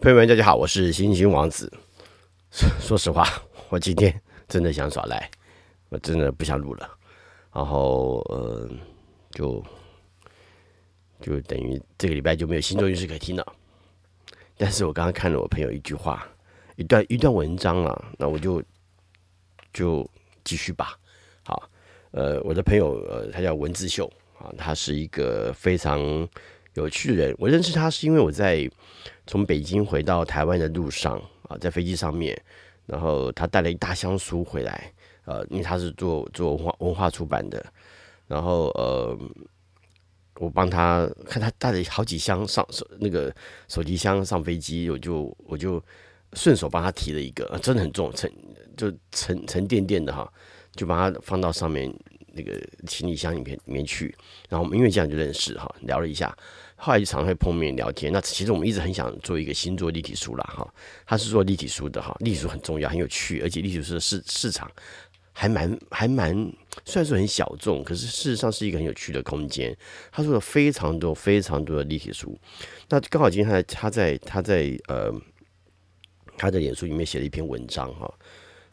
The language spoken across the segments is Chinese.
朋友们，大家好，我是星星王子。说 说实话，我今天真的想耍赖，我真的不想录了。然后，呃，就就等于这个礼拜就没有星座运势可以听了。但是我刚刚看了我朋友一句话，一段一段文章啊，那我就就继续吧。好，呃，我的朋友，呃，他叫文字秀啊，他是一个非常。有趣的人，我认识他是因为我在从北京回到台湾的路上啊，在飞机上面，然后他带了一大箱书回来，呃，因为他是做做文化文化出版的，然后呃，我帮他看他带了好几箱上手那个手提箱上飞机，我就我就顺手帮他提了一个，真的很重，沉就沉沉甸甸的哈，就把它放到上面那个行李箱里面里面去，然后我们因为这样就认识哈，聊了一下。后来就常会碰面聊天。那其实我们一直很想做一个星座立体书啦，哈，他是做立体书的哈，立体书很重要，很有趣，而且立体书的市市场还蛮还蛮，虽然说很小众，可是事实上是一个很有趣的空间。他做了非常多非常多的立体书。那刚好今天他在他在他在呃他的脸书里面写了一篇文章哈，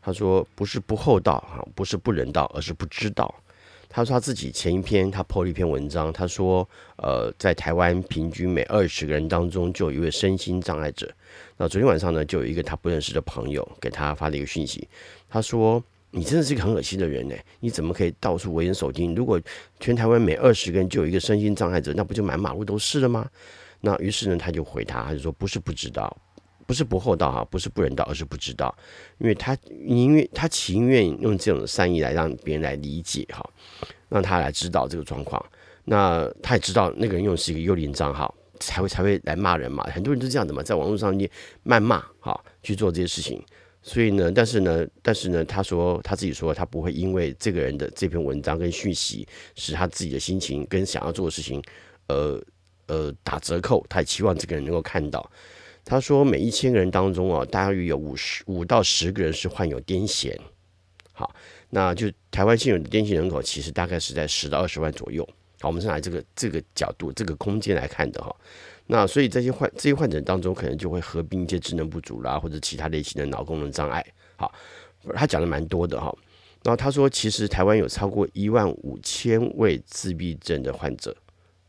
他说不是不厚道哈，不是不人道，而是不知道。他说他自己前一篇他 po 了一篇文章，他说，呃，在台湾平均每二十个人当中就有一位身心障碍者。那昨天晚上呢，就有一个他不认识的朋友给他发了一个讯息，他说：“你真的是一个很恶心的人呢，你怎么可以到处危言耸听？如果全台湾每二十个人就有一个身心障碍者，那不就满马路都是了吗？”那于是呢，他就回他，他就说：“不是不知道。”不是不厚道哈，不是不人道，而是不知道，因为他宁愿他情愿用这种善意来让别人来理解哈，让他来知道这个状况。那他也知道那个人用是一个幽灵账号，才会才会来骂人嘛。很多人都这样的嘛，在网络上面谩骂哈，去做这些事情。所以呢，但是呢，但是呢，他说他自己说他不会因为这个人的这篇文章跟讯息，使他自己的心情跟想要做的事情，呃呃打折扣。他也期望这个人能够看到。他说，每一千个人当中啊，大约有五十五到十个人是患有癫痫。好，那就台湾现有的癫痫人口其实大概是在十到二十万左右。好，我们是拿这个这个角度、这个空间来看的哈。那所以这些患这些患者当中，可能就会合并一些智能不足啦，或者其他类型的脑功能障碍。好，他讲的蛮多的哈。然后他说，其实台湾有超过一万五千位自闭症的患者。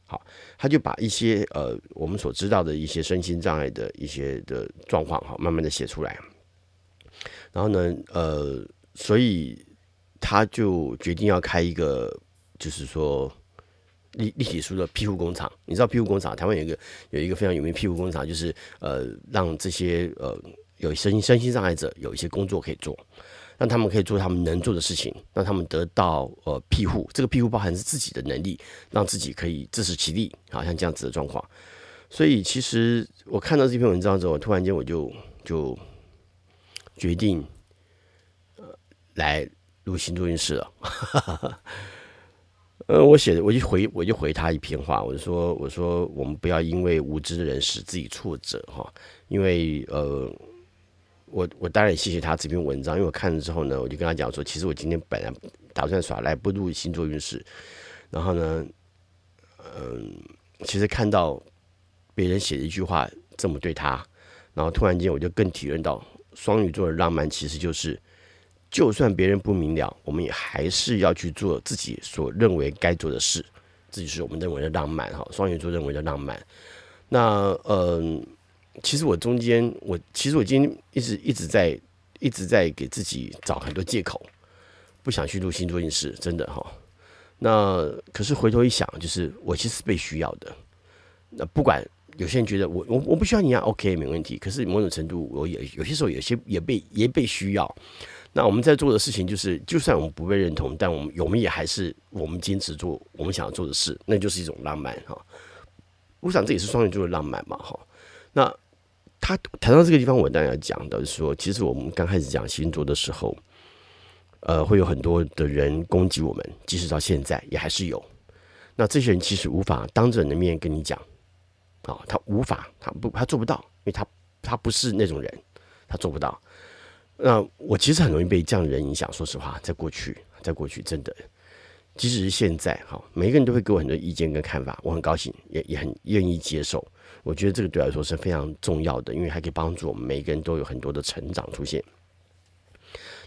好，他就把一些呃我们所知道的一些身心障碍的一些的状况哈，慢慢的写出来。然后呢，呃，所以他就决定要开一个，就是说立立体书的庇护工厂。你知道庇护工厂，台湾有一个有一个非常有名庇护工厂，就是呃让这些呃有身心身心障碍者有一些工作可以做。让他们可以做他们能做的事情，让他们得到呃庇护。这个庇护包含是自己的能力，让自己可以自食其力，好像这样子的状况。所以其实我看到这篇文章之后，突然间我就就决定呃来录星座运势了。呃，我写的我就回我就回他一篇话，我就说我说我们不要因为无知的人使自己挫折哈，因为呃。我我当然也谢谢他这篇文章，因为我看了之后呢，我就跟他讲说，其实我今天本来打算耍赖不录星座运势，然后呢，嗯，其实看到别人写的一句话这么对他，然后突然间我就更体认到双鱼座的浪漫其实就是，就算别人不明了，我们也还是要去做自己所认为该做的事，这就是我们认为的浪漫哈，双鱼座认为的浪漫。那嗯。其实我中间，我其实我今天一直一直在一直在给自己找很多借口，不想去录星座运势，真的哈。那可是回头一想，就是我其实被需要的。那不管有些人觉得我我我不需要你啊，OK 没问题。可是某种程度，我也有些时候有些也被也被需要。那我们在做的事情，就是就算我们不被认同，但我们我们也还是我们坚持做我们想要做的事，那就是一种浪漫哈。我想这也是双鱼座的浪漫嘛哈。那他谈到这个地方，我当然要讲的是说，其实我们刚开始讲星座的时候，呃，会有很多的人攻击我们，即使到现在也还是有。那这些人其实无法当着你的面跟你讲，啊，他无法，他不，他做不到，因为他他不是那种人，他做不到。那我其实很容易被这样的人影响，说实话，在过去，在过去，真的，即使是现在，哈，每一个人都会给我很多意见跟看法，我很高兴，也也很愿意接受。我觉得这个对来说是非常重要的，因为还可以帮助我们每个人都有很多的成长出现。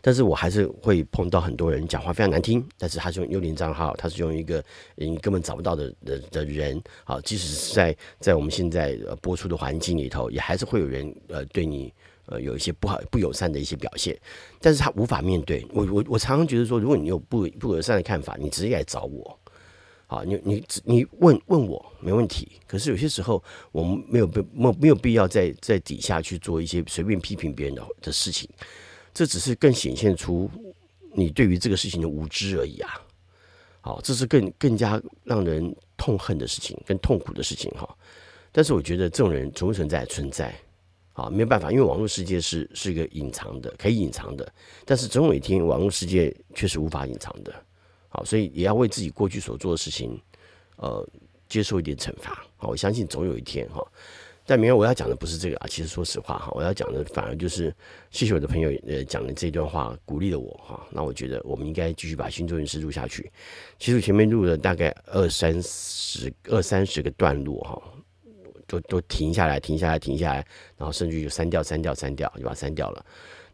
但是我还是会碰到很多人讲话非常难听，但是他是用幽灵账号，他是用一个你根本找不到的的的人，好，即使是在在我们现在播出的环境里头，也还是会有人呃对你呃有一些不好不友善的一些表现，但是他无法面对。我我我常常觉得说，如果你有不不友善的看法，你直接来找我，啊，你你你问问我没问题。可是有些时候我们没有必没没有必要在在底下去做一些随便批评别人的的事情。这只是更显现出你对于这个事情的无知而已啊！好，这是更更加让人痛恨的事情，更痛苦的事情哈。但是我觉得这种人存不存在？存在，啊，没有办法，因为网络世界是是一个隐藏的，可以隐藏的。但是总有一天，网络世界却是无法隐藏的。好，所以也要为自己过去所做的事情，呃，接受一点惩罚。好，我相信总有一天哈。但明天我要讲的不是这个啊，其实说实话哈，我要讲的反而就是谢谢我的朋友呃讲的这段话，鼓励了我哈。那我觉得我们应该继续把星座运势录下去。其实我前面录了大概二三十二三十个段落哈，都都停下来停下来停下来，然后甚至就删掉删掉删掉，就把它删掉了。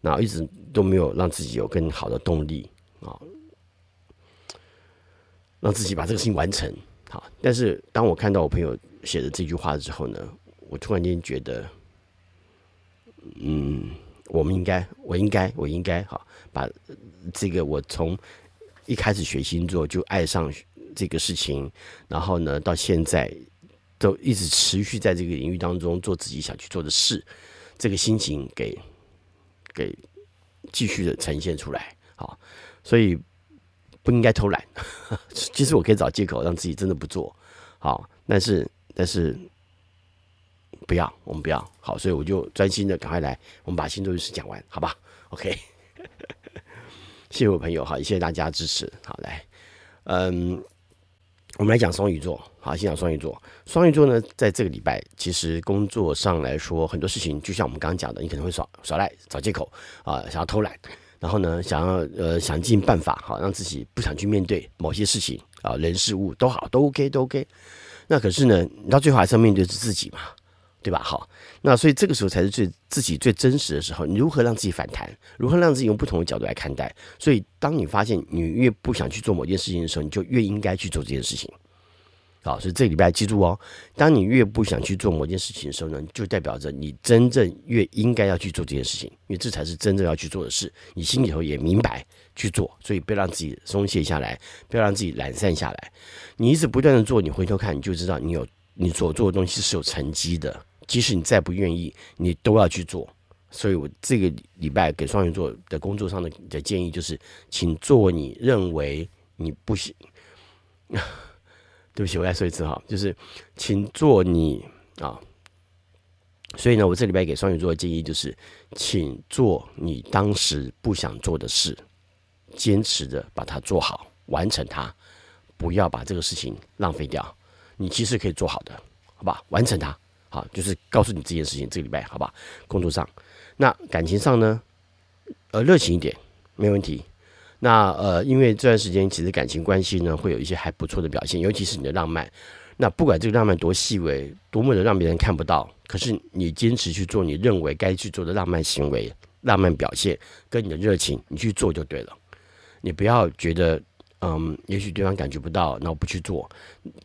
然后一直都没有让自己有更好的动力啊，让自己把这个事情完成好。但是当我看到我朋友写的这句话之后呢，我突然间觉得，嗯，我们应该，我应该，我应该，好，把这个我从一开始学星座就爱上这个事情，然后呢，到现在都一直持续在这个领域当中做自己想去做的事，这个心情给给继续的呈现出来，好，所以不应该偷懒。其实我可以找借口让自己真的不做，好，但是，但是。不要，我们不要好，所以我就专心的赶快来，我们把星座运势讲完，好吧？OK，谢谢我朋友，好，也谢谢大家支持，好来，嗯，我们来讲双鱼座，好，先讲双鱼座。双鱼座呢，在这个礼拜，其实工作上来说，很多事情就像我们刚刚讲的，你可能会耍耍赖，找借口啊，想要偷懒，然后呢，想要呃想尽办法，好让自己不想去面对某些事情啊，人事物都好，都 OK，都 OK。那可是呢，你到最后还是要面对是自己嘛。对吧？好，那所以这个时候才是最自己最真实的时候。你如何让自己反弹？如何让自己用不同的角度来看待？所以，当你发现你越不想去做某件事情的时候，你就越应该去做这件事情。好，所以这礼拜记住哦，当你越不想去做某件事情的时候呢，就代表着你真正越应该要去做这件事情，因为这才是真正要去做的事。你心里头也明白去做，所以不要让自己松懈下来，不要让自己懒散下来。你一直不断的做，你回头看，你就知道你有你所做的东西是有成绩的。即使你再不愿意，你都要去做。所以我这个礼拜给双鱼座的工作上的的建议就是，请做你认为你不行。对不起，我再说一次哈，就是请做你啊。所以呢，我这礼拜给双鱼座的建议就是，请做你当时不想做的事，坚持的把它做好，完成它，不要把这个事情浪费掉。你其实可以做好的，好吧？完成它。好，就是告诉你这件事情，这个礼拜好吧？工作上，那感情上呢？呃，热情一点，没问题。那呃，因为这段时间其实感情关系呢，会有一些还不错的表现，尤其是你的浪漫。那不管这个浪漫多细微，多么的让别人看不到，可是你坚持去做你认为该去做的浪漫行为、浪漫表现，跟你的热情，你去做就对了。你不要觉得。嗯，也许对方感觉不到，那我不去做。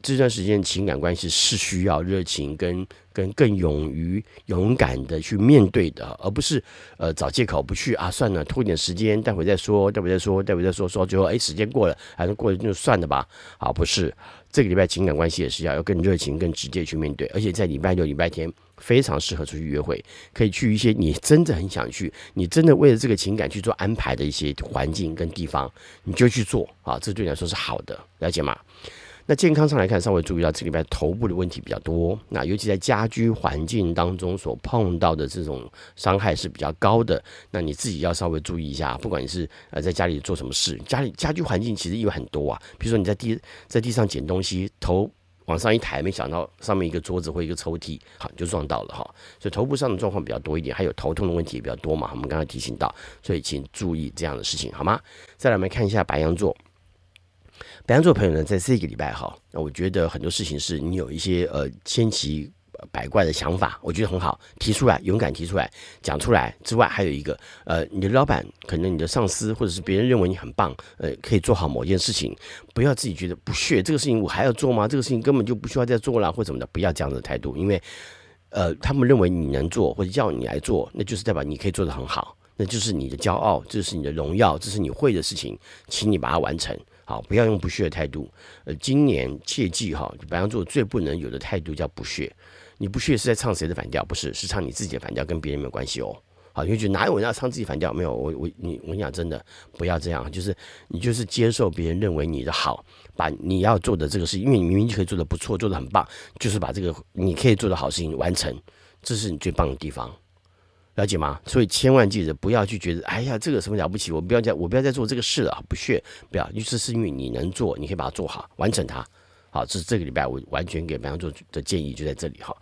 这段时间情感关系是需要热情跟跟更勇于勇敢的去面对的，而不是呃找借口不去啊，算了，拖一点时间，待会再说，待会再说，待会再说，说最后哎，时间过了，还是过了就算了吧。好，不是这个礼拜情感关系也是要要更热情、更直接去面对，而且在礼拜六、礼拜天。非常适合出去约会，可以去一些你真的很想去，你真的为了这个情感去做安排的一些环境跟地方，你就去做啊，这对你来说是好的，了解吗？那健康上来看，稍微注意到这个礼拜头部的问题比较多，那尤其在家居环境当中所碰到的这种伤害是比较高的，那你自己要稍微注意一下，不管你是呃在家里做什么事，家里家居环境其实有很多啊，比如说你在地在地上捡东西，头。往上一抬，没想到上面一个桌子或一个抽屉，好就撞到了哈。所以头部上的状况比较多一点，还有头痛的问题也比较多嘛。我们刚刚提醒到，所以请注意这样的事情好吗？再来我们看一下白羊座，白羊座朋友呢，在这个礼拜哈，那我觉得很多事情是你有一些呃千奇百怪的想法，我觉得很好，提出来，勇敢提出来，讲出来之外，还有一个，呃，你的老板可能你的上司或者是别人认为你很棒，呃，可以做好某件事情，不要自己觉得不屑，这个事情我还要做吗？这个事情根本就不需要再做了，或者什么的，不要这样的态度，因为，呃，他们认为你能做或者叫你来做，那就是代表你可以做得很好，那就是你的骄傲，这是你的荣耀，这是你会的事情，请你把它完成。好，不要用不屑的态度。呃，今年切记哈，白羊座最不能有的态度叫不屑。你不屑是在唱谁的反调？不是，是唱你自己的反调，跟别人没有关系哦。好，你会觉得哪有人要唱自己反调？没有，我我你我跟你讲真的，不要这样，就是你就是接受别人认为你的好，把你要做的这个事，因为你明明就可以做的不错，做的很棒，就是把这个你可以做的好事情完成，这是你最棒的地方。了解吗？所以千万记得不要去觉得，哎呀，这个什么了不起，我不要再，我不要再做这个事了，不屑，不要，就是是因为你能做，你可以把它做好，完成它。好，这是这个礼拜我完全给白羊座的建议，就在这里哈。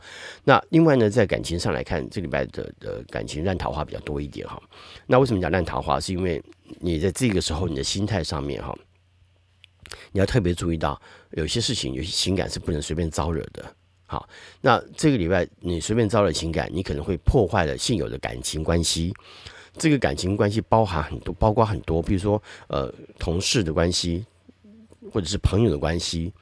那另外呢，在感情上来看，这个礼拜的的感情烂桃花比较多一点哈。那为什么讲烂桃花？是因为你在这个时候，你的心态上面哈，你要特别注意到，有些事情，有些情感是不能随便招惹的。好，那这个礼拜你随便招惹情感，你可能会破坏了现有的感情关系。这个感情关系包含很多，包括很多，比如说呃同事的关系，或者是朋友的关系。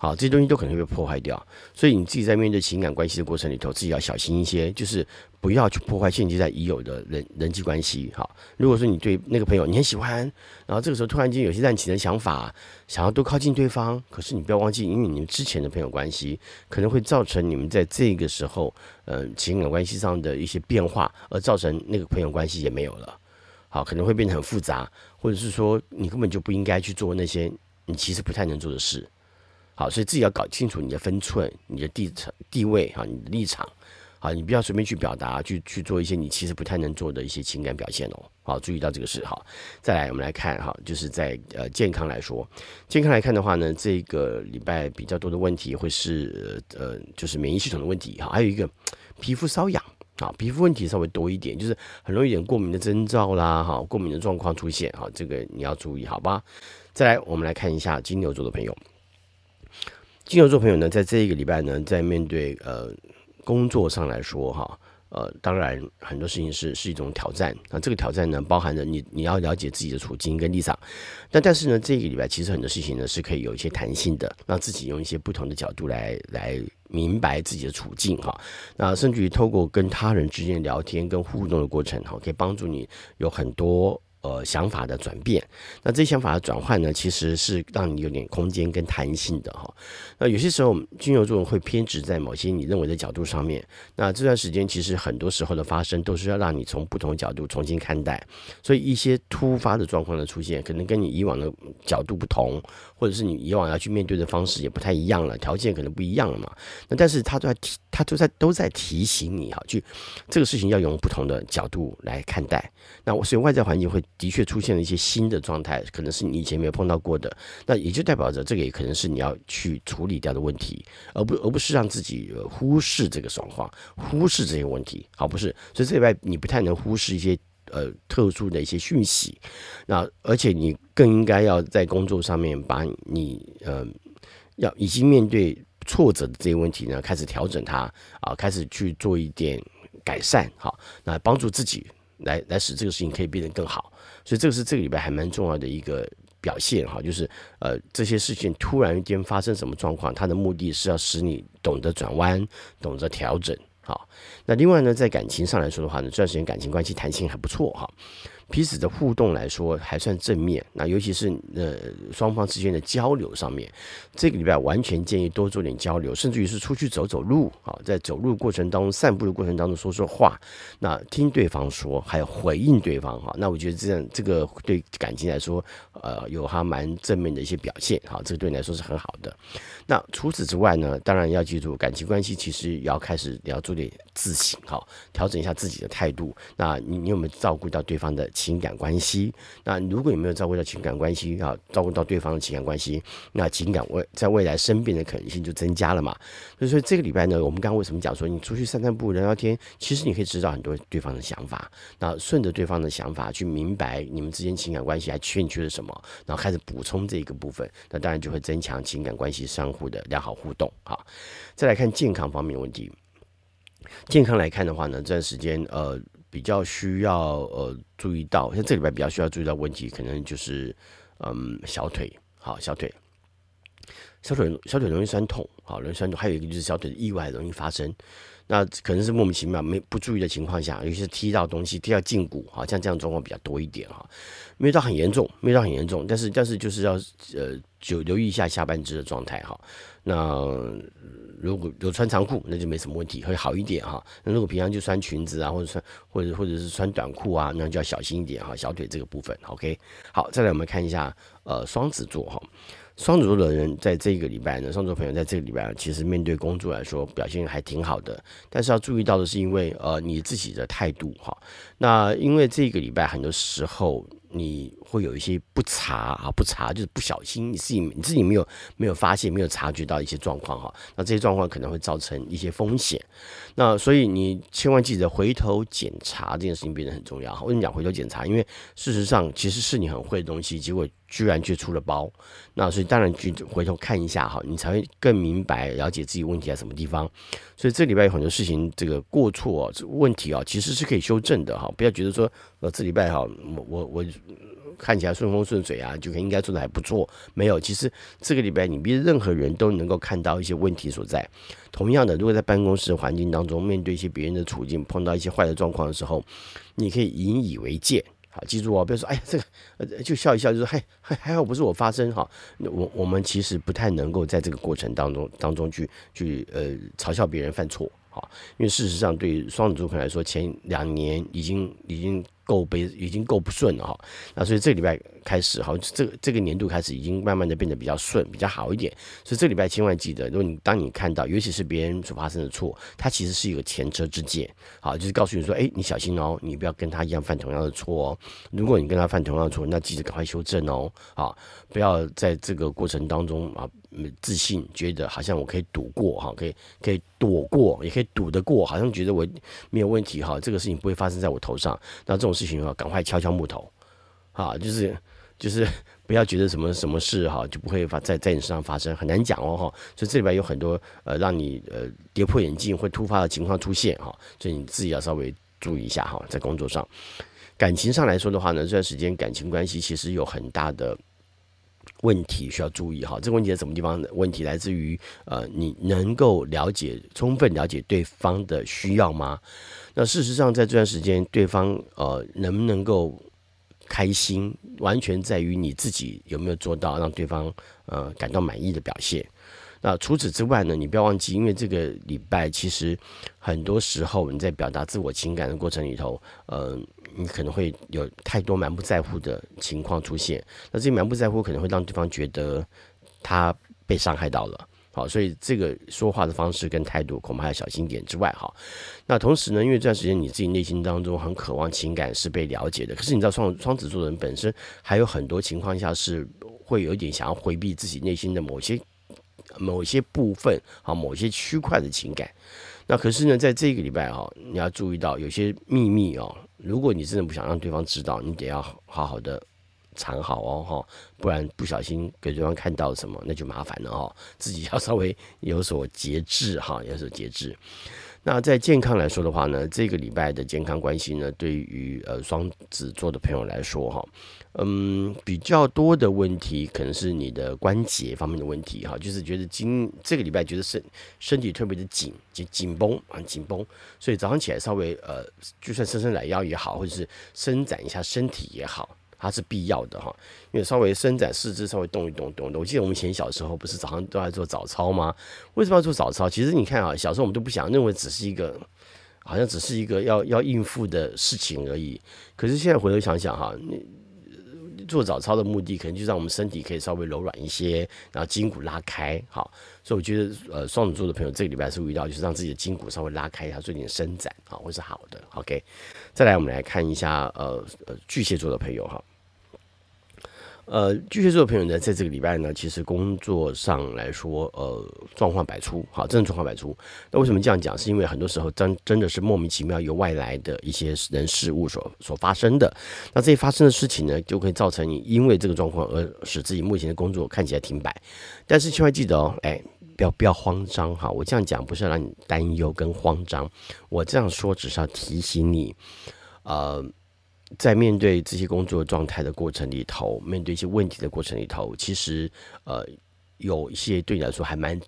好，这些东西都可能会被破坏掉，所以你自己在面对情感关系的过程里头，自己要小心一些，就是不要去破坏现阶在已有的人人际关系。好，如果说你对那个朋友你很喜欢，然后这个时候突然间有些滥情的想法，想要多靠近对方，可是你不要忘记，因为你们之前的朋友关系可能会造成你们在这个时候，呃，情感关系上的一些变化，而造成那个朋友关系也没有了。好，可能会变得很复杂，或者是说你根本就不应该去做那些你其实不太能做的事。好，所以自己要搞清楚你的分寸、你的地场、地位哈，你的立场，好，你不要随便去表达，去去做一些你其实不太能做的一些情感表现哦。好，注意到这个事哈。再来，我们来看哈，就是在呃健康来说，健康来看的话呢，这个礼拜比较多的问题会是呃，就是免疫系统的问题哈，还有一个皮肤瘙痒啊，皮肤问题稍微多一点，就是很容易有点过敏的征兆啦哈，过敏的状况出现哈，这个你要注意好吧？再来，我们来看一下金牛座的朋友。金牛座朋友呢，在这一个礼拜呢，在面对呃工作上来说哈，呃，当然很多事情是是一种挑战。那这个挑战呢，包含着你你要了解自己的处境跟立场。但但是呢，这个礼拜其实很多事情呢是可以有一些弹性的，让自己用一些不同的角度来来明白自己的处境哈。那甚至于透过跟他人之间聊天跟互动的过程哈，可以帮助你有很多。呃，想法的转变，那这些想法的转换呢，其实是让你有点空间跟弹性的哈。那有些时候，金牛座人会偏执在某些你认为的角度上面。那这段时间，其实很多时候的发生，都是要让你从不同角度重新看待。所以，一些突发的状况的出现，可能跟你以往的角度不同，或者是你以往要去面对的方式也不太一样了，条件可能不一样了嘛。那但是他都在提，他都在都在提醒你哈，去这个事情要用不同的角度来看待。那我所以外在环境会。的确出现了一些新的状态，可能是你以前没有碰到过的，那也就代表着这个也可能是你要去处理掉的问题，而不而不是让自己忽视这个状况，忽视这些问题，好不是？所以这里边你不太能忽视一些呃特殊的一些讯息，那而且你更应该要在工作上面把你呃要已经面对挫折的这些问题呢，开始调整它啊，开始去做一点改善，好，那帮助自己。来来使这个事情可以变得更好，所以这个是这个礼拜还蛮重要的一个表现哈，就是呃这些事情突然间发生什么状况，它的目的是要使你懂得转弯，懂得调整。好，那另外呢，在感情上来说的话呢，这段时间感情关系弹性还不错哈。彼此的互动来说还算正面，那尤其是呃双方之间的交流上面，这个礼拜完全建议多做点交流，甚至于是出去走走路啊，在走路过程当中、散步的过程当中说说话，那听对方说，还有回应对方哈，那我觉得这样这个对感情来说，呃，有还蛮正面的一些表现哈，这个对你来说是很好的。那除此之外呢，当然要记住，感情关系其实也要开始也要做点自省哈，调整一下自己的态度。那你你有没有照顾到对方的？情感关系，那如果你没有照顾到情感关系啊，照顾到对方的情感关系，那情感未在未来生变的可能性就增加了嘛。所以说这个礼拜呢，我们刚刚为什么讲说你出去散散步、聊聊天，其实你可以知道很多对方的想法，那顺着对方的想法去明白你们之间情感关系还欠缺了什么，然后开始补充这一个部分，那当然就会增强情感关系上互的良好互动。好，再来看健康方面的问题。健康来看的话呢，这段时间呃比较需要呃注意到，像这礼拜比较需要注意到问题，可能就是嗯小腿，好小腿，小腿小腿容易酸痛，好容易酸痛，还有一个就是小腿的意外容易发生。那可能是莫名其妙没不注意的情况下，尤其是踢到东西、踢到胫骨，哈，像这样状况比较多一点哈，没有到很严重，没有到很严重，但是但是就是要呃就留意一下下半肢的状态哈。那如果有穿长裤，那就没什么问题，会好一点哈。那如果平常就穿裙子啊，或者穿或者或者是穿短裤啊，那就要小心一点哈，小腿这个部分。OK，好，再来我们看一下呃双子座哈。双子座的人在这个礼拜呢，双子座朋友在这个礼拜其实面对工作来说表现还挺好的，但是要注意到的是，因为呃你自己的态度哈，那因为这个礼拜很多时候。你会有一些不查啊，不查就是不小心，你自己你自己没有没有发现，没有察觉到一些状况哈，那这些状况可能会造成一些风险。那所以你千万记得回头检查这件事情变得很重要。为什么讲回头检查？因为事实上其实是你很会的东西，结果居然却出了包。那所以当然去回头看一下哈，你才会更明白了解自己问题在什么地方。所以这礼拜有很多事情，这个过错，问题啊，其实是可以修正的哈，不要觉得说呃这礼拜哈，我我我。看起来顺风顺水啊，就应该做的还不错。没有，其实这个礼拜你比任何人都能够看到一些问题所在。同样的，如果在办公室环境当中面对一些别人的处境，碰到一些坏的状况的时候，你可以引以为戒。好，记住哦，不要说哎呀这个就笑一笑，就说嗨还还好不是我发生哈。我我们其实不太能够在这个过程当中当中去去呃嘲笑别人犯错。好，因为事实上对双子座来说，前两年已经已经。够悲，已经够不顺了哈，那所以这个礼拜开始哈，这个这个年度开始已经慢慢的变得比较顺，比较好一点。所以这个礼拜千万记得，如果你当你看到，尤其是别人所发生的错，它其实是一个前车之鉴，好，就是告诉你说，哎，你小心哦，你不要跟他一样犯同样的错哦。如果你跟他犯同样的错，那记得赶快修正哦，好，不要在这个过程当中啊。自信，觉得好像我可以赌过哈，可以可以躲过，也可以赌得过，好像觉得我没有问题哈，这个事情不会发生在我头上。那这种事情啊，赶快敲敲木头，啊，就是就是不要觉得什么什么事哈就不会发在在你身上发生，很难讲哦哈。所以这里边有很多呃让你呃跌破眼镜会突发的情况出现哈，所以你自己要稍微注意一下哈，在工作上，感情上来说的话呢，这段时间感情关系其实有很大的。问题需要注意哈，这个问题在什么地方？问题来自于呃，你能够了解、充分了解对方的需要吗？那事实上，在这段时间，对方呃能不能够开心，完全在于你自己有没有做到让对方呃感到满意的表现。那除此之外呢，你不要忘记，因为这个礼拜其实很多时候你在表达自我情感的过程里头，呃。你可能会有太多满不在乎的情况出现，那这些满不在乎可能会让对方觉得他被伤害到了，好，所以这个说话的方式跟态度恐怕要小心点之外，哈，那同时呢，因为这段时间你自己内心当中很渴望情感是被了解的，可是你知道双双子座的人本身还有很多情况下是会有一点想要回避自己内心的某些某些部分，好，某些区块的情感，那可是呢，在这个礼拜哈，你要注意到有些秘密哦。如果你真的不想让对方知道，你得要好好的藏好哦，哈，不然不小心给对方看到什么，那就麻烦了哦。自己要稍微有所节制哈，有所节制。那在健康来说的话呢，这个礼拜的健康关系呢，对于呃双子座的朋友来说哈，嗯，比较多的问题可能是你的关节方面的问题哈，就是觉得今这个礼拜觉得身身体特别的紧，紧紧绷啊紧绷，所以早上起来稍微呃，就算伸伸懒腰也好，或者是伸展一下身体也好。它是必要的哈，因为稍微伸展四肢，稍微动一动，动动。我记得我们以前小时候不是早上都在做早操吗？为什么要做早操？其实你看啊，小时候我们都不想认为只是一个，好像只是一个要要应付的事情而已。可是现在回头想想哈，你做早操的目的可能就让我们身体可以稍微柔软一些，然后筋骨拉开。好，所以我觉得呃，双子座的朋友这个礼拜是遇到就是让自己的筋骨稍微拉开一下，做点伸展啊，会是好的。OK，再来我们来看一下呃呃巨蟹座的朋友哈。呃，巨蟹座的朋友呢，在这个礼拜呢，其实工作上来说，呃，状况百出，好，真的状况百出。那为什么这样讲？是因为很多时候真真的是莫名其妙由外来的一些人事物所所发生的。那这些发生的事情呢，就会造成你因为这个状况而使自己目前的工作看起来停摆。但是千万记得哦，哎，不要不要慌张哈。我这样讲不是让你担忧跟慌张，我这样说只是要提醒你，呃，在面对这些工作状态的过程里头，面对一些问题的过程里头，其实呃有一些对你来说还蛮。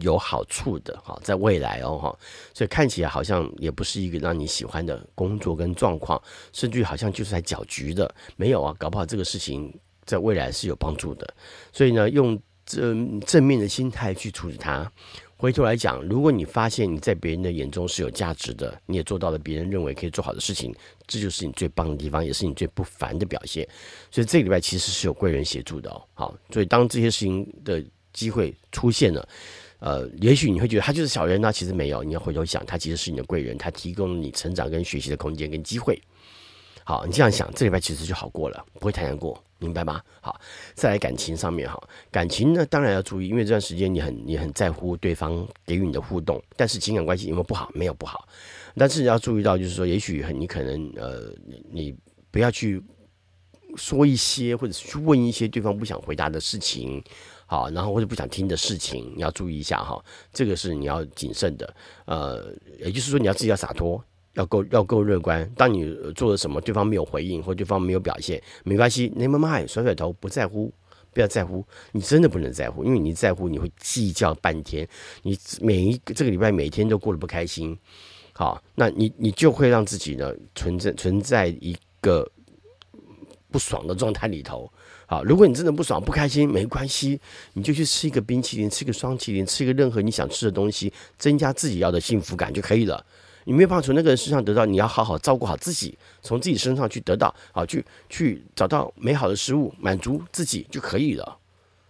有好处的哈，在未来哦哈，所以看起来好像也不是一个让你喜欢的工作跟状况，甚至好像就是在搅局的。没有啊，搞不好这个事情在未来是有帮助的。所以呢，用正正面的心态去处理它。回头来讲，如果你发现你在别人的眼中是有价值的，你也做到了别人认为可以做好的事情，这就是你最棒的地方，也是你最不凡的表现。所以这个礼拜其实是有贵人协助的哦。好，所以当这些事情的机会出现了。呃，也许你会觉得他就是小人呢，其实没有。你要回头想，他其实是你的贵人，他提供了你成长跟学习的空间跟机会。好，你这样想，这礼拜其实就好过了，不会太难过，明白吗？好，再来感情上面哈，感情呢当然要注意，因为这段时间你很你很在乎对方给予你的互动，但是情感关系有没有不好？没有不好，但是你要注意到，就是说，也许你可能呃，你不要去说一些或者是去问一些对方不想回答的事情。好，然后或者不想听的事情，你要注意一下哈，这个是你要谨慎的。呃，也就是说，你要自己要洒脱，要够要够乐观。当你做了什么，对方没有回应，或对方没有表现，没关系，never mind，甩甩头，不在乎，不要在乎。你真的不能在乎，因为你在乎，你会计较半天。你每一个这个礼拜每天都过得不开心，好，那你你就会让自己呢存在存在一个不爽的状态里头。好，如果你真的不爽、不开心，没关系，你就去吃一个冰淇淋，吃个双淇淋，吃一个任何你想吃的东西，增加自己要的幸福感就可以了。你没有办法从那个人身上得到，你要好好照顾好自己，从自己身上去得到，好，去去找到美好的食物，满足自己就可以了。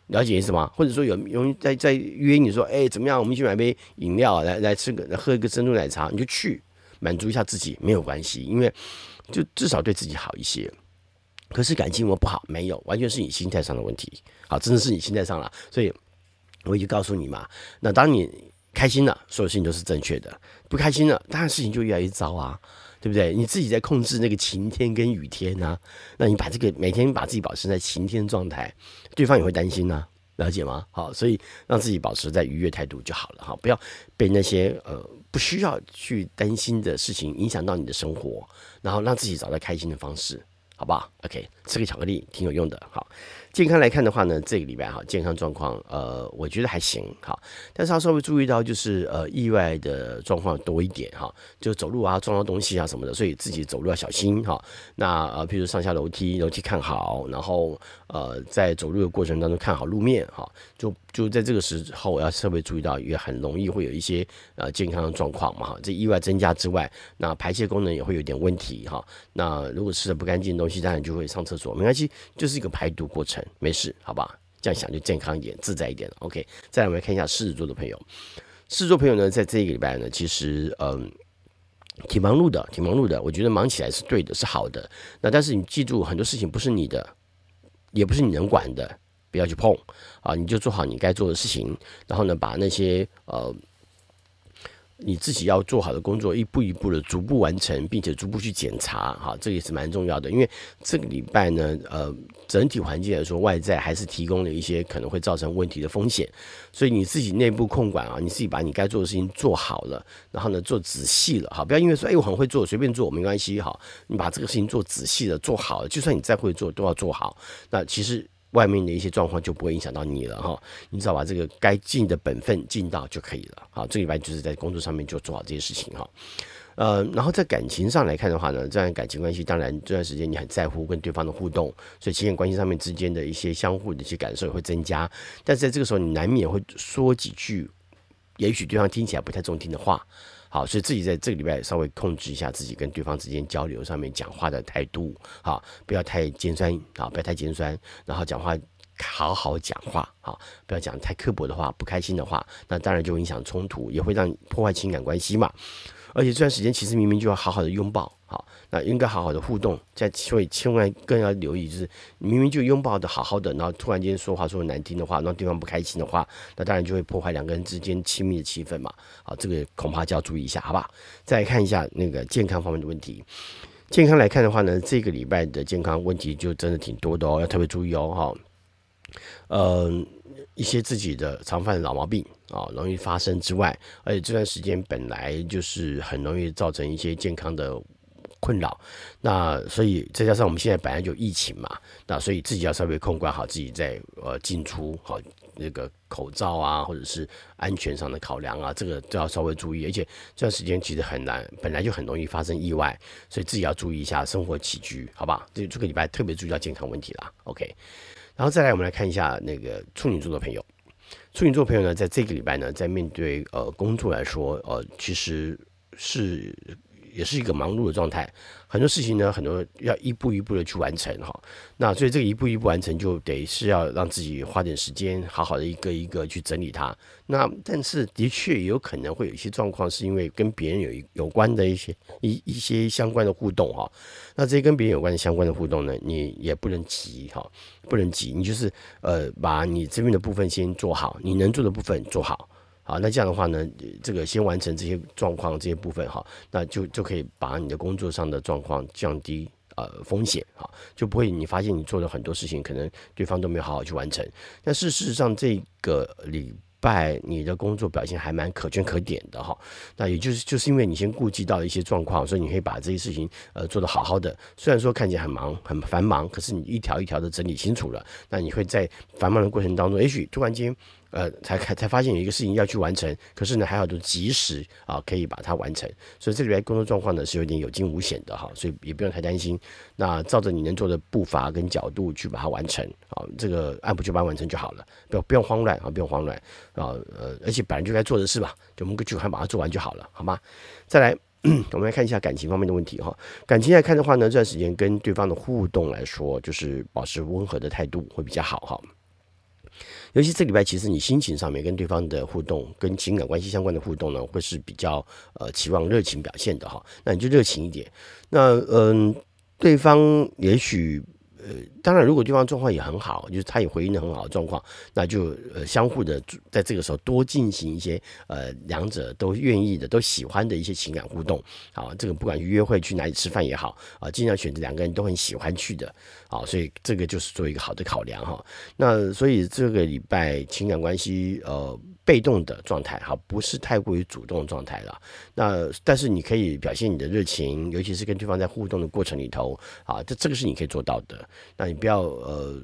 了解意思吗？或者说有有人在在约你说，哎，怎么样？我们去买杯饮料，来来吃个喝一个珍珠奶茶，你就去满足一下自己，没有关系，因为就至少对自己好一些。可是感情我不好，没有，完全是你心态上的问题。好，真的是你心态上了，所以我已经告诉你嘛。那当你开心了，所有事情都是正确的；不开心了，当然事情就越来越糟啊，对不对？你自己在控制那个晴天跟雨天啊，那你把这个每天把自己保持在晴天状态，对方也会担心啊，了解吗？好，所以让自己保持在愉悦态度就好了哈，不要被那些呃不需要去担心的事情影响到你的生活，然后让自己找到开心的方式。好不好？OK，吃个巧克力挺有用的。好，健康来看的话呢，这个礼拜哈，健康状况呃，我觉得还行。哈，但是要稍微注意到就是呃，意外的状况多一点哈，就走路啊，撞到东西啊什么的，所以自己走路要小心哈。那呃，譬如上下楼梯，楼梯看好，然后呃，在走路的过程当中看好路面哈。就就在这个时候我要特别注意到，也很容易会有一些呃健康的状况嘛哈。这意外增加之外，那排泄功能也会有点问题哈。那如果吃的不干净的东西，当然就会上厕所，没关系，就是一个排毒过程，没事，好吧？这样想就健康一点，自在一点。OK，再来我们看一下狮子座的朋友，狮子座朋友呢，在这个礼拜呢，其实嗯，挺忙碌的，挺忙碌的。我觉得忙起来是对的，是好的。那但是你记住，很多事情不是你的，也不是你能管的。不要去碰啊！你就做好你该做的事情，然后呢，把那些呃你自己要做好的工作一步一步的逐步完成，并且逐步去检查哈，这个也是蛮重要的。因为这个礼拜呢，呃，整体环境来说，外在还是提供了一些可能会造成问题的风险，所以你自己内部控管啊，你自己把你该做的事情做好了，然后呢，做仔细了哈，不要因为说哎我很会做，随便做没关系哈，你把这个事情做仔细了，做好了，就算你再会做，都要做好。那其实。外面的一些状况就不会影响到你了哈，你只要把这个该尽的本分尽到就可以了。好，这礼拜就是在工作上面就做好这些事情哈。呃，然后在感情上来看的话呢，这段感情关系当然这段时间你很在乎跟对方的互动，所以情感关系上面之间的一些相互的一些感受也会增加。但是在这个时候，你难免会说几句，也许对方听起来不太中听的话。好，所以自己在这个礼拜稍微控制一下自己跟对方之间交流上面讲话的态度，好，不要太尖酸，啊，不要太尖酸，然后讲话好好讲话，好，不要讲太刻薄的话，不开心的话，那当然就影响冲突，也会让破坏情感关系嘛。而且这段时间其实明明就要好好的拥抱。好，那应该好好的互动，在所以千万更要留意，就是明明就拥抱的好好的，然后突然间说话说难听的话，让对方不开心的话，那当然就会破坏两个人之间亲密的气氛嘛。好，这个恐怕就要注意一下，好吧？再看一下那个健康方面的问题。健康来看的话呢，这个礼拜的健康问题就真的挺多的哦，要特别注意哦，哈。呃，一些自己的常犯的老毛病啊，容易发生之外，而且这段时间本来就是很容易造成一些健康的困扰。那所以再加上我们现在本来就疫情嘛，那所以自己要稍微控管好自己在呃进出好那个口罩啊，或者是安全上的考量啊，这个都要稍微注意。而且这段时间其实很难，本来就很容易发生意外，所以自己要注意一下生活起居，好吧？这这个礼拜特别注意到健康问题啦。OK。然后再来，我们来看一下那个处女座的朋友。处女座朋友呢，在这个礼拜呢，在面对呃工作来说，呃，其实是也是一个忙碌的状态。很多事情呢，很多要一步一步的去完成哈。那所以这个一步一步完成，就得是要让自己花点时间，好好的一个一个去整理它。那但是的确也有可能会有一些状况，是因为跟别人有一有关的一些一一些相关的互动哈。那这些跟别人有关的相关的互动呢，你也不能急哈，不能急，你就是呃把你这边的部分先做好，你能做的部分做好。啊，那这样的话呢，这个先完成这些状况这些部分哈，那就就可以把你的工作上的状况降低呃风险哈，就不会你发现你做了很多事情，可能对方都没有好好去完成。但事实上这个礼拜你的工作表现还蛮可圈可点的哈。那也就是就是因为你先顾及到一些状况，所以你可以把这些事情呃做得好好的。虽然说看起来很忙很繁忙，可是你一条一条的整理清楚了，那你会在繁忙的过程当中，也许突然间。呃，才开才发现有一个事情要去完成，可是呢，还好都及时啊，可以把它完成。所以这里边工作状况呢是有点有惊无险的哈，所以也不用太担心。那照着你能做的步伐跟角度去把它完成啊，这个按部就班完成就好了，不要不用慌乱啊，不用慌乱啊。呃，而且本来就该做的事吧，就我们就快把它做完就好了，好吗？再来，我们来看一下感情方面的问题哈。感情来看的话呢，这段时间跟对方的互动来说，就是保持温和的态度会比较好哈。尤其这礼拜，其实你心情上面跟对方的互动，跟情感关系相关的互动呢，会是比较呃期望热情表现的哈。那你就热情一点。那嗯，对方也许。呃，当然，如果对方状况也很好，就是他也回应的很好的状况，那就呃相互的在这个时候多进行一些呃两者都愿意的、都喜欢的一些情感互动。好，这个不管约会去哪里吃饭也好啊，尽量选择两个人都很喜欢去的。好，所以这个就是做一个好的考量哈。那所以这个礼拜情感关系呃。被动的状态，哈，不是太过于主动状态了。那但是你可以表现你的热情，尤其是跟对方在互动的过程里头，啊，这这个是你可以做到的。那你不要呃，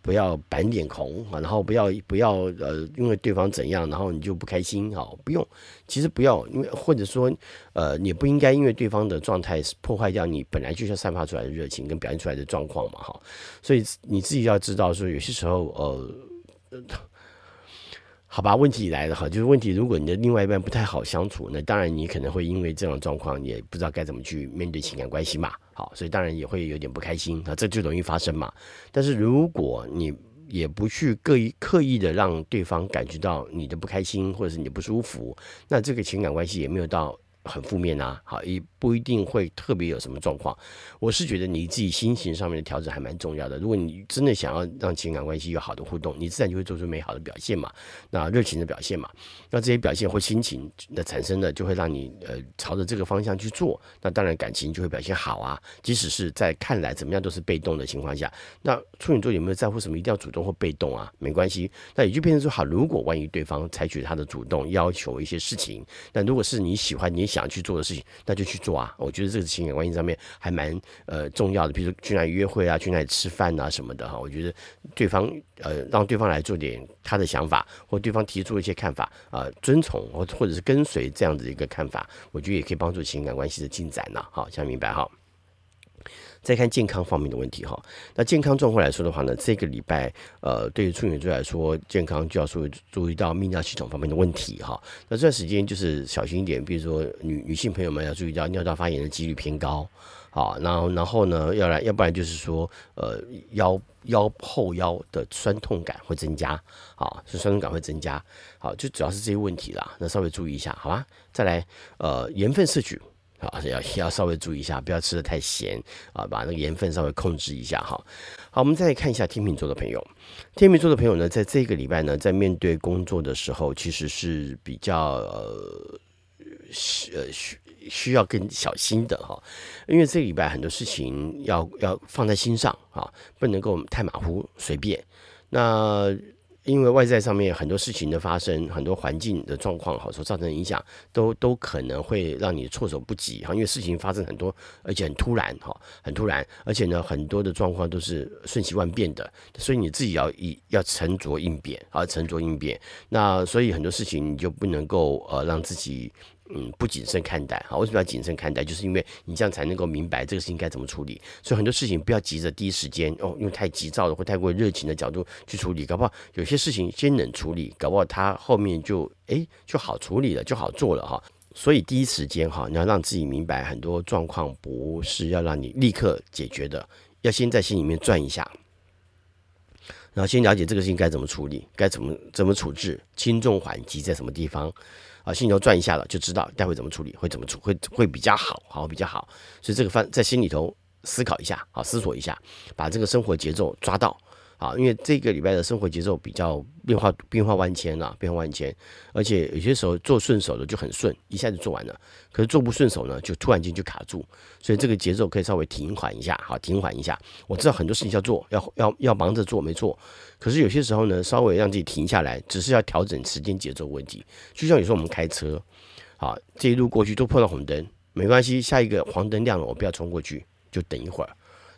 不要板脸孔啊，然后不要不要呃，因为对方怎样，然后你就不开心，哈，不用，其实不要，因为或者说呃，你不应该因为对方的状态破坏掉你本来就要散发出来的热情跟表现出来的状况嘛，哈。所以你自己要知道说，有些时候呃。好吧，问题来了哈，就是问题，如果你的另外一半不太好相处，那当然你可能会因为这种状况，也不知道该怎么去面对情感关系嘛。好，所以当然也会有点不开心啊，这就容易发生嘛。但是如果你也不去刻意刻意的让对方感觉到你的不开心或者是你的不舒服，那这个情感关系也没有到。很负面啊，好，也不一定会特别有什么状况。我是觉得你自己心情上面的调整还蛮重要的。如果你真的想要让情感关系有好的互动，你自然就会做出美好的表现嘛，那热情的表现嘛，那这些表现或心情的产生的，就会让你呃朝着这个方向去做，那当然感情就会表现好啊。即使是在看来怎么样都是被动的情况下，那处女座有没有在乎什么一定要主动或被动啊？没关系，那也就变成说好，如果万一对方采取他的主动要求一些事情，那如果是你喜欢你想。想去做的事情，那就去啊！我觉得这个情感关系上面还蛮呃重要的，比如说去哪里约会啊，去哪里吃饭啊什么的哈。我觉得对方呃让对方来做点他的想法，或对方提出一些看法啊、呃，遵从或或者是跟随这样子一个看法，我觉得也可以帮助情感关系的进展呢。好，想明白哈。再看健康方面的问题哈，那健康状况来说的话呢，这个礼拜呃，对于处女座来说，健康就要注注意到泌尿系统方面的问题哈。那这段时间就是小心一点，比如说女女性朋友们要注意到尿道发炎的几率偏高，好，然后然后呢，要来要不然就是说呃腰腰后腰的酸痛感会增加，好，是酸痛感会增加，好，就主要是这些问题啦，那稍微注意一下，好吧？再来呃盐分摄取。好，要要稍微注意一下，不要吃的太咸啊，把那个盐分稍微控制一下哈。好，我们再看一下天秤座的朋友。天秤座的朋友呢，在这个礼拜呢，在面对工作的时候，其实是比较呃需呃需需要更小心的哈，因为这个礼拜很多事情要要放在心上啊，不能够太马虎随便。那因为外在上面很多事情的发生，很多环境的状况哈所造成影响，都都可能会让你措手不及哈。因为事情发生很多，而且很突然哈，很突然，而且呢，很多的状况都是瞬息万变的，所以你自己要以要沉着应变啊，沉着应变。那所以很多事情你就不能够呃让自己。嗯，不谨慎看待，好，为什么要谨慎看待？就是因为你这样才能够明白这个事情该怎么处理。所以很多事情不要急着第一时间哦，用太急躁的或太过热情的角度去处理，搞不好有些事情先冷处理，搞不好它后面就诶就好处理了，就好做了哈。所以第一时间哈，你要让自己明白很多状况不是要让你立刻解决的，要先在心里面转一下，然后先了解这个事情该怎么处理，该怎么怎么处置，轻重缓急在什么地方。啊，心里头转一下了，就知道待会怎么处理，会怎么处，会会比较好，好比较好。所以这个方在心里头思考一下，好思索一下，把这个生活节奏抓到。啊，因为这个礼拜的生活节奏比较变化变化万千啊，变化万千，而且有些时候做顺手的就很顺，一下子做完了；可是做不顺手呢，就突然间就卡住。所以这个节奏可以稍微停缓一下，好，停缓一下。我知道很多事情要做，要要要忙着做，没错。可是有些时候呢，稍微让自己停下来，只是要调整时间节奏问题。就像有时候我们开车，好，这一路过去都碰到红灯，没关系，下一个黄灯亮了，我不要冲过去，就等一会儿。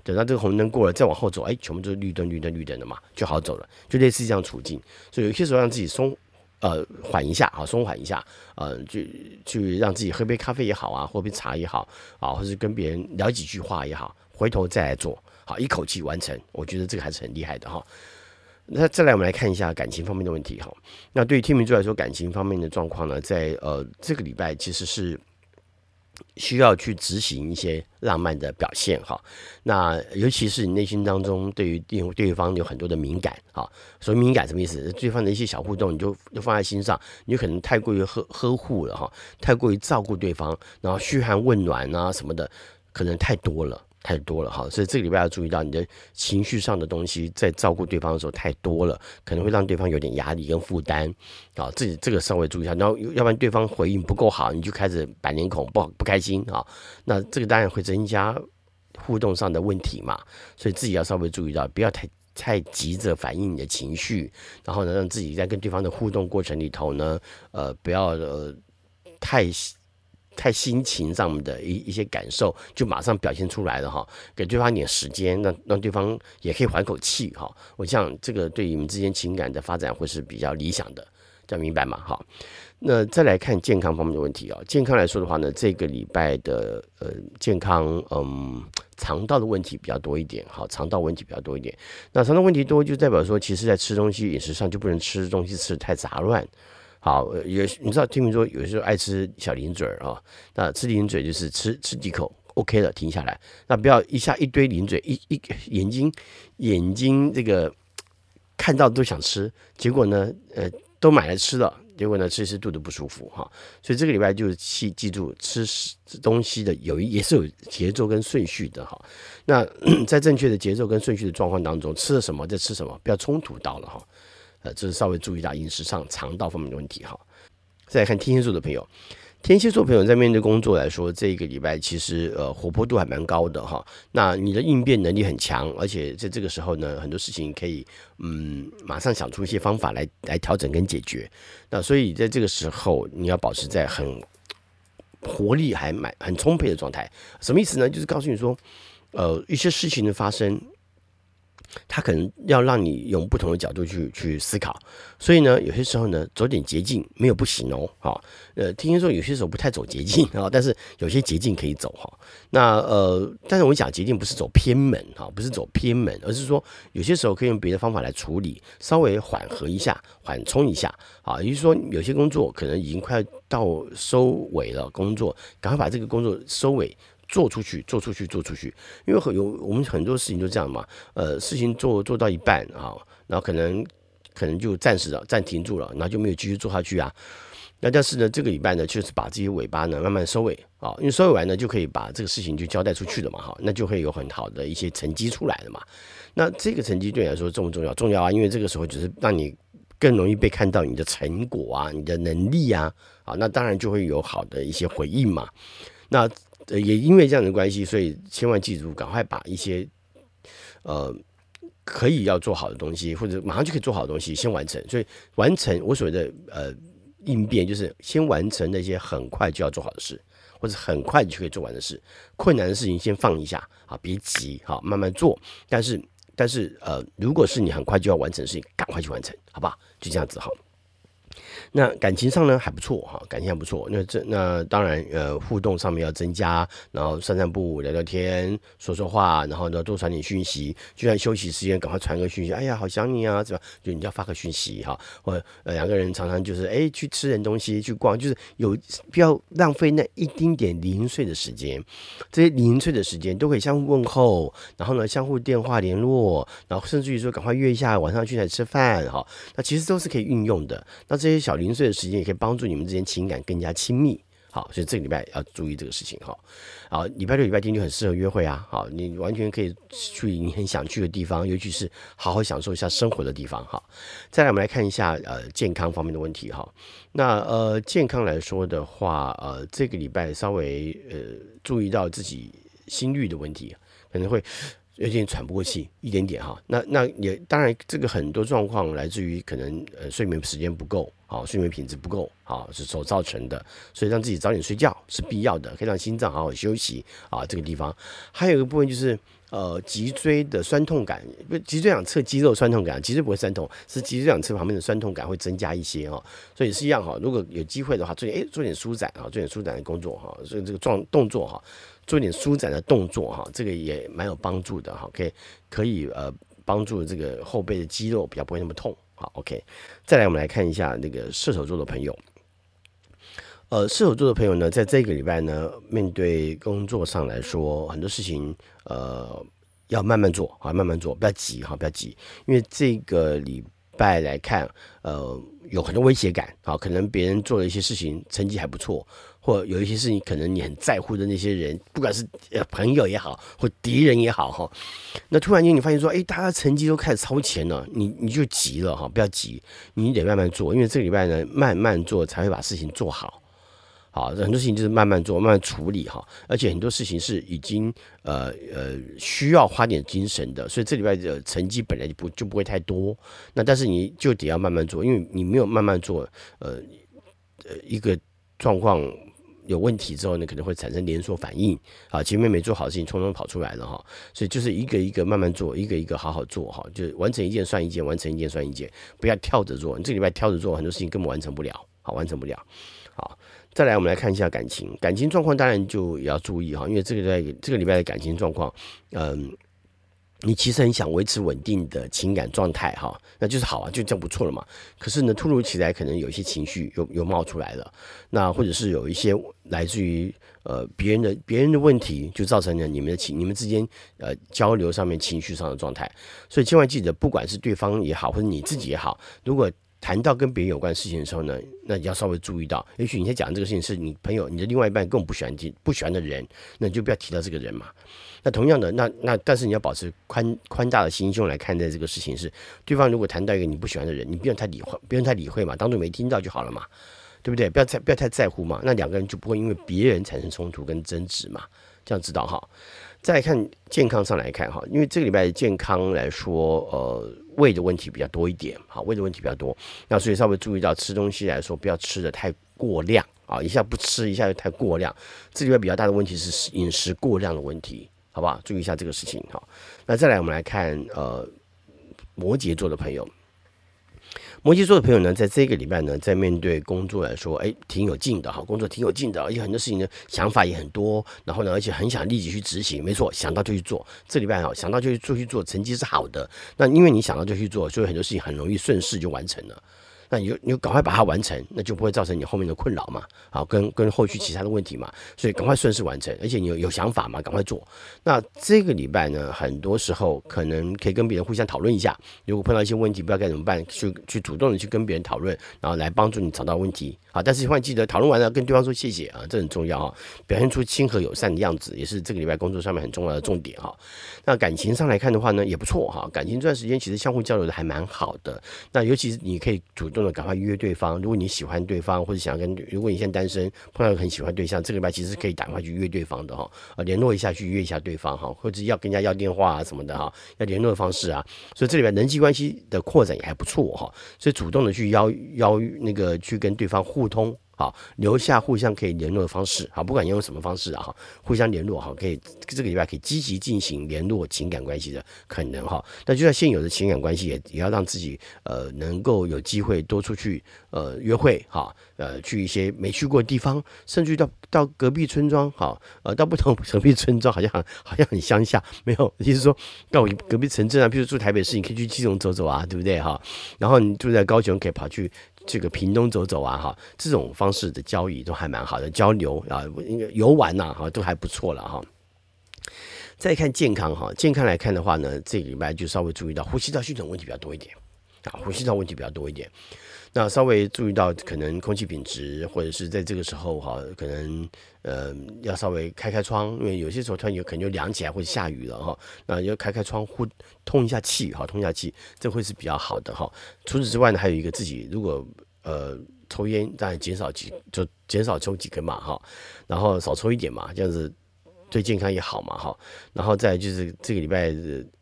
等到这个红灯过了，再往后走，哎，全部都是绿灯、绿灯、绿灯的嘛，就好走了，就类似这样处境。所以有些时候让自己松，呃，缓一下啊，松缓一下，呃，就去让自己喝杯咖啡也好啊，喝杯茶也好啊，或者跟别人聊几句话也好，回头再来做，好，一口气完成，我觉得这个还是很厉害的哈。那再来，我们来看一下感情方面的问题哈。那对于天秤座来说，感情方面的状况呢，在呃这个礼拜其实是。需要去执行一些浪漫的表现哈，那尤其是你内心当中对于对对方有很多的敏感哈，所以敏感什么意思？对方的一些小互动，你就就放在心上，你可能太过于呵呵护了哈，太过于照顾对方，然后嘘寒问暖啊什么的，可能太多了。太多了哈，所以这个礼拜要注意到你的情绪上的东西，在照顾对方的时候太多了，可能会让对方有点压力跟负担啊。自己这个稍微注意一下，然后要不然对方回应不够好，你就开始摆脸孔，不不开心啊。那这个当然会增加互动上的问题嘛，所以自己要稍微注意到，不要太太急着反映你的情绪，然后呢，让自己在跟对方的互动过程里头呢，呃，不要呃太。太心情上面的一一些感受，就马上表现出来了哈，给对方一点时间，让让对方也可以缓口气哈。我想这个对你们之间情感的发展会是比较理想的，这样明白吗？哈，那再来看健康方面的问题啊，健康来说的话呢，这个礼拜的呃健康，嗯，肠道的问题比较多一点，好，肠道问题比较多一点。那肠道问题多，就代表说，其实在吃东西饮食上就不能吃东西吃太杂乱。好，有你知道，听闻说有时候爱吃小零嘴儿啊，那吃零嘴就是吃吃几口，OK 了，停下来，那不要一下一堆零嘴，一一眼睛眼睛这个看到都想吃，结果呢，呃，都买来吃了，结果呢，吃吃肚子不舒服哈，所以这个礼拜就是记记住吃东西的有也是有节奏跟顺序的哈，那 在正确的节奏跟顺序的状况当中，吃了什么再吃什么，不要冲突到了哈。呃，这是稍微注意到饮食上肠道方面的问题哈。再来看天蝎座的朋友，天蝎座朋友在面对工作来说，这个礼拜其实呃活泼度还蛮高的哈。那你的应变能力很强，而且在这个时候呢，很多事情可以嗯马上想出一些方法来来调整跟解决。那所以在这个时候，你要保持在很活力还蛮很充沛的状态。什么意思呢？就是告诉你说，呃，一些事情的发生。他可能要让你用不同的角度去去思考，所以呢，有些时候呢，走点捷径没有不行哦。好，呃，听说有些时候不太走捷径啊，但是有些捷径可以走哈。那呃，但是我讲捷径不是走偏门哈，不是走偏门，而是说有些时候可以用别的方法来处理，稍微缓和一下，缓冲一下啊。也就是说，有些工作可能已经快到收尾了，工作赶快把这个工作收尾。做出去，做出去，做出去，因为很有我们很多事情就这样嘛，呃，事情做做到一半啊，然后可能可能就暂时了，暂停住了，然后就没有继续做下去啊。那但是呢，这个礼拜呢，确实把这些尾巴呢慢慢收尾啊，因为收尾完呢，就可以把这个事情就交代出去了嘛，哈，那就会有很好的一些成绩出来了嘛。那这个成绩对你来说重不重要？重要啊，因为这个时候只是让你更容易被看到你的成果啊，你的能力啊，啊，那当然就会有好的一些回应嘛。那呃也因为这样的关系，所以千万记住，赶快把一些呃可以要做好的东西，或者马上就可以做好的东西，先完成。所以完成我所谓的呃应变，就是先完成那些很快就要做好的事，或者很快就可以做完的事。困难的事情先放一下，好，别急，好，慢慢做。但是但是呃，如果是你很快就要完成的事情，赶快去完成，好不好？就这样子好。那感情上呢还不错哈，感情还不错。那这那当然呃互动上面要增加，然后散散步、聊聊天、说说话，然后呢多传点讯息。就算休息时间，赶快传个讯息，哎呀好想你啊，是吧？就你要发个讯息哈，或两个人常常就是哎去吃点东西、去逛，就是有不要浪费那一丁点零碎的时间。这些零碎的时间都可以相互问候，然后呢相互电话联络，然后甚至于说赶快约一下晚上去来吃饭哈。那其实都是可以运用的。那这些小。零碎的时间也可以帮助你们之间情感更加亲密，好，所以这个礼拜要注意这个事情哈。好，礼拜六、礼拜天就很适合约会啊，好，你完全可以去你很想去的地方，尤其是好好享受一下生活的地方哈。再来，我们来看一下呃健康方面的问题哈。那呃健康来说的话，呃这个礼拜稍微呃注意到自己心率的问题，可能会。有点喘不过气，一点点哈。那那也当然，这个很多状况来自于可能呃睡眠时间不够，啊，睡眠品质不够，啊，是所造成的。所以让自己早点睡觉是必要的，可以让心脏好好休息啊。这个地方还有一个部分就是呃脊椎的酸痛感，不脊椎两侧肌肉酸痛感，脊椎不会酸痛，是脊椎两侧旁边的酸痛感会增加一些哦。所以是一样哈。如果有机会的话，做点哎做点舒展啊，做点舒展的工作哈。所以这个状动作哈。做点舒展的动作哈，这个也蛮有帮助的哈。可以可以呃帮助这个后背的肌肉比较不会那么痛。好，OK，再来我们来看一下那个射手座的朋友。呃，射手座的朋友呢，在这个礼拜呢，面对工作上来说，很多事情呃要慢慢做啊，慢慢做，不要急哈，不要急，因为这个礼拜来看，呃，有很多威胁感啊，可能别人做了一些事情，成绩还不错。或有一些事情，可能你很在乎的那些人，不管是朋友也好，或敌人也好哈，那突然间你发现说，哎，大家成绩都开始超前了，你你就急了哈，不要急，你得慢慢做，因为这个礼拜呢，慢慢做才会把事情做好。好，很多事情就是慢慢做，慢慢处理哈，而且很多事情是已经呃呃需要花点精神的，所以这礼拜的成绩本来就不就不会太多，那但是你就得要慢慢做，因为你没有慢慢做，呃呃一个状况。有问题之后呢，可能会产生连锁反应啊，前面没做好事情，匆匆跑出来了哈，所以就是一个一个慢慢做，一个一个好好做哈，就完成一件算一件，完成一件算一件，不要跳着做。你这礼拜跳着做，很多事情根本完成不了，好，完成不了。再来我们来看一下感情，感情状况当然就也要注意哈，因为这个在这个礼拜的感情状况，嗯。你其实很想维持稳定的情感状态哈，那就是好啊，就这样不错了嘛。可是呢，突如其来可能有一些情绪又又冒出来了，那或者是有一些来自于呃别人的别人的问题，就造成了你们的情你们之间呃交流上面情绪上的状态。所以千万记得，不管是对方也好，或者你自己也好，如果谈到跟别人有关事情的时候呢，那你要稍微注意到，也许你在讲这个事情是你朋友、你的另外一半更不喜欢、不喜欢的人，那你就不要提到这个人嘛。那同样的，那那但是你要保持宽宽大的心胸来看待这个事情是，对方如果谈到一个你不喜欢的人，你不用太理会，不用太理会嘛，当做没听到就好了嘛，对不对？不要太不要太在乎嘛，那两个人就不会因为别人产生冲突跟争执嘛，这样知道哈。再看健康上来看哈，因为这个礼拜健康来说，呃，胃的问题比较多一点，好，胃的问题比较多，那所以稍微注意到吃东西来说，不要吃的太过量啊，一下不吃，一下又太过量，这里面比较大的问题是饮食过量的问题。好不好？注意一下这个事情。哈，那再来我们来看，呃，摩羯座的朋友，摩羯座的朋友呢，在这个礼拜呢，在面对工作来说，哎，挺有劲的哈，工作挺有劲的，而且很多事情呢，想法也很多，然后呢，而且很想立即去执行。没错，想到就去做。这礼拜哈，想到就去做去做，成绩是好的。那因为你想到就去做，所以很多事情很容易顺势就完成了。那你就你就赶快把它完成，那就不会造成你后面的困扰嘛，好，跟跟后续其他的问题嘛，所以赶快顺势完成，而且你有有想法嘛，赶快做。那这个礼拜呢，很多时候可能可以跟别人互相讨论一下，如果碰到一些问题，不知道该怎么办，去去主动的去跟别人讨论，然后来帮助你找到问题。好，但是千万记得讨论完了跟对方说谢谢啊，这很重要啊，表现出亲和友善的样子，也是这个礼拜工作上面很重要的重点哈。那感情上来看的话呢，也不错哈，感情这段时间其实相互交流的还蛮好的。那尤其是你可以主动。的赶快约对方。如果你喜欢对方，或者想要跟，如果你现在单身碰到很喜欢对象，这个礼拜其实可以赶快去约对方的哈，啊，联络一下去约一下对方哈，或者要跟人家要电话啊什么的哈，要联络的方式啊。所以这里边人际关系的扩展也还不错哈，所以主动的去邀邀那个去跟对方互互通。好，留下互相可以联络的方式。好，不管用什么方式啊，哈，互相联络哈，可以这个礼拜可以积极进行联络情感关系的可能哈。那就算现有的情感关系，也也要让自己呃能够有机会多出去呃约会哈，呃去一些没去过的地方，甚至到到隔壁村庄哈，呃到不同 隔壁村庄好像好像很乡下，没有，意思说到隔壁城镇啊，譬如住台北市，你可以去基隆走走啊，对不对哈？然后你住在高雄，可以跑去。这个屏东走走啊，哈，这种方式的交易都还蛮好的，交流啊，应该游玩呐，哈，都还不错了哈。再看健康哈，健康来看的话呢，这个礼拜就稍微注意到呼吸道系统问题比较多一点啊，呼吸道问题比较多一点。那稍微注意到可能空气品质，或者是在这个时候哈，可能呃要稍微开开窗，因为有些时候突然有可能就凉起来或者下雨了哈，那要开开窗户通一下气哈，通一下气，这会是比较好的哈。除此之外呢，还有一个自己如果呃抽烟，当然减少几就减少抽几根嘛哈，然后少抽一点嘛，这样子。对健康也好嘛，哈，然后再就是这个礼拜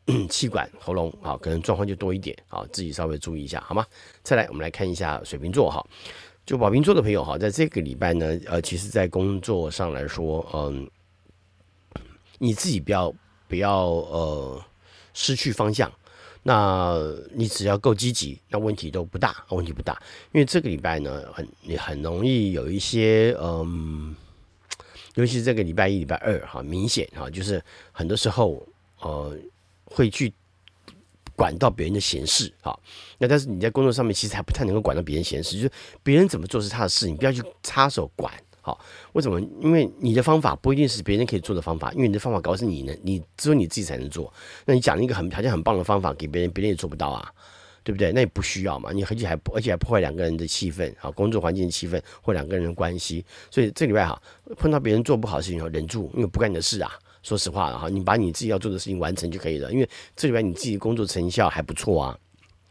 气管喉咙啊，可能状况就多一点啊，自己稍微注意一下，好吗？再来，我们来看一下水瓶座哈，就宝瓶座的朋友哈，在这个礼拜呢，呃，其实在工作上来说，嗯，你自己不要不要呃失去方向，那你只要够积极，那问题都不大，问题不大，因为这个礼拜呢，很你很容易有一些嗯。尤其是这个礼拜一、礼拜二，哈，明显哈，就是很多时候，呃，会去管到别人的闲事，哈。那但是你在工作上面其实还不太能够管到别人闲事，就是别人怎么做是他的事，你不要去插手管，好。为什么？因为你的方法不一定是别人可以做的方法，因为你的方法搞是你能，你只有你自己才能做。那你讲了一个很条件很棒的方法给别人，别人也做不到啊。对不对？那也不需要嘛，你而且还而且还破坏两个人的气氛，好，工作环境的气氛或两个人的关系。所以这礼拜哈，碰到别人做不好的事情，要忍住，因为不干你的事啊。说实话了哈，你把你自己要做的事情完成就可以了。因为这礼拜你自己工作成效还不错啊，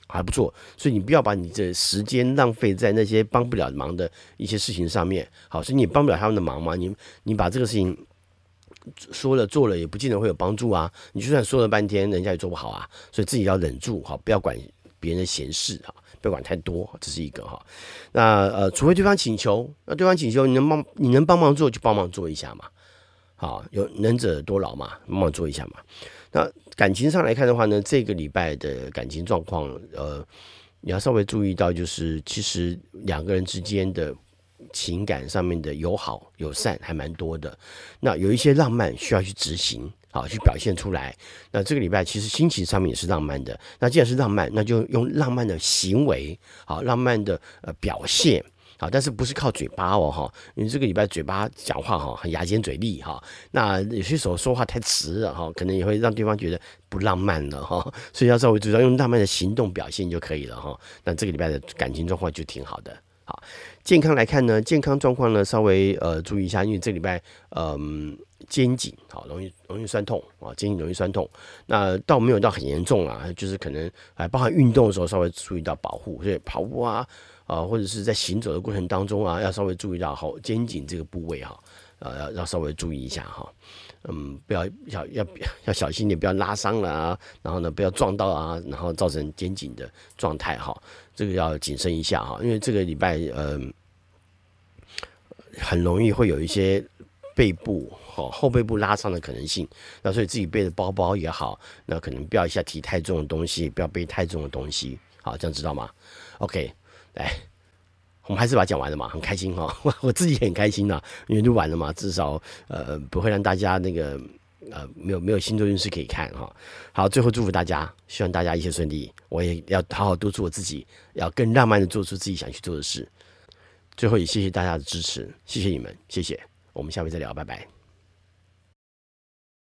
还不错。所以你不要把你的时间浪费在那些帮不了忙的一些事情上面。好，所以你帮不了他们的忙嘛，你你把这个事情说了做了，也不见得会有帮助啊。你就算说了半天，人家也做不好啊。所以自己要忍住，哈，不要管。别人的闲事哈，不要管太多，这是一个哈。那呃，除非对方请求，那对方请求，你能帮你能帮忙做就帮忙做一下嘛。好，有能者多劳嘛，帮忙做一下嘛。那感情上来看的话呢，这个礼拜的感情状况，呃，你要稍微注意到，就是其实两个人之间的情感上面的友好友善还蛮多的。那有一些浪漫需要去执行。好，去表现出来。那这个礼拜其实心情上面也是浪漫的。那既然是浪漫，那就用浪漫的行为，好，浪漫的呃表现，好，但是不是靠嘴巴哦，哈，因为这个礼拜嘴巴讲话哈，很牙尖嘴利哈。那有些时候说话太直了哈，可能也会让对方觉得不浪漫了哈。所以要稍微主要用浪漫的行动表现就可以了哈。那这个礼拜的感情状况就挺好的。好，健康来看呢，健康状况呢稍微呃注意一下，因为这个礼拜嗯。肩颈好，容易容易酸痛啊，肩颈容易酸痛，那倒没有到很严重啊，就是可能还包含运动的时候稍微注意到保护，所以跑步啊啊或者是在行走的过程当中啊，要稍微注意到好肩颈这个部位哈，呃要要稍微注意一下哈，嗯，不要要要要小心点，不要拉伤了啊，然后呢不要撞到啊，然后造成肩颈的状态哈，这个要谨慎一下哈，因为这个礼拜嗯很容易会有一些。背部哦，后背部拉伤的可能性，那所以自己背的包包也好，那可能不要一下提太重的东西，不要背太重的东西，好，这样知道吗？OK，来，我们还是把它讲完了嘛，很开心哈，我 我自己也很开心呐，因为录完了嘛，至少呃不会让大家那个呃没有没有星座运势可以看哈。好，最后祝福大家，希望大家一切顺利，我也要好好督促我自己，要更浪漫的做出自己想去做的事。最后也谢谢大家的支持，谢谢你们，谢谢。我们下回再聊，拜拜。